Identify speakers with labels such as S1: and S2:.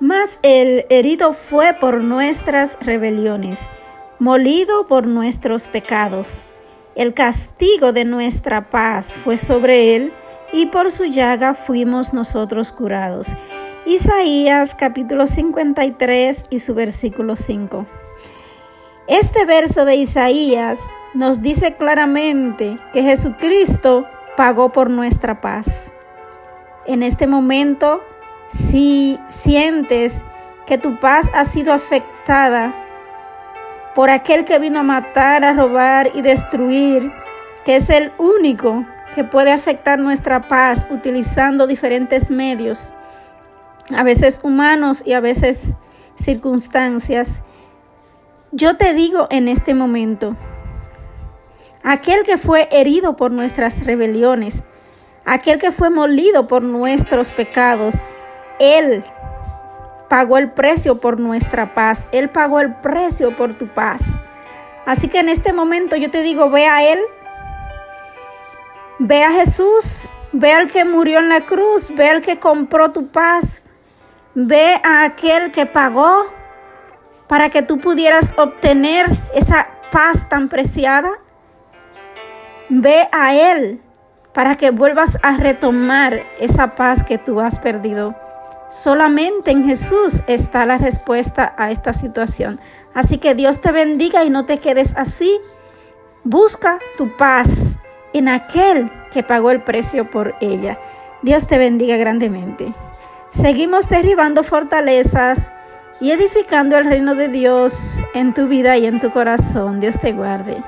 S1: Mas el herido fue por nuestras rebeliones, molido por nuestros pecados. El castigo de nuestra paz fue sobre él, y por su llaga fuimos nosotros curados. Isaías capítulo 53 y su versículo 5. Este verso de Isaías nos dice claramente que Jesucristo pagó por nuestra paz. En este momento, si sientes que tu paz ha sido afectada por aquel que vino a matar, a robar y destruir, que es el único que puede afectar nuestra paz utilizando diferentes medios, a veces humanos y a veces circunstancias. Yo te digo en este momento, aquel que fue herido por nuestras rebeliones, aquel que fue molido por nuestros pecados, Él pagó el precio por nuestra paz, Él pagó el precio por tu paz. Así que en este momento yo te digo, ve a Él, ve a Jesús, ve al que murió en la cruz, ve al que compró tu paz, ve a aquel que pagó para que tú pudieras obtener esa paz tan preciada. Ve a Él para que vuelvas a retomar esa paz que tú has perdido. Solamente en Jesús está la respuesta a esta situación. Así que Dios te bendiga y no te quedes así. Busca tu paz en aquel que pagó el precio por ella. Dios te bendiga grandemente. Seguimos derribando fortalezas y edificando el reino de Dios en tu vida y en tu corazón. Dios te guarde.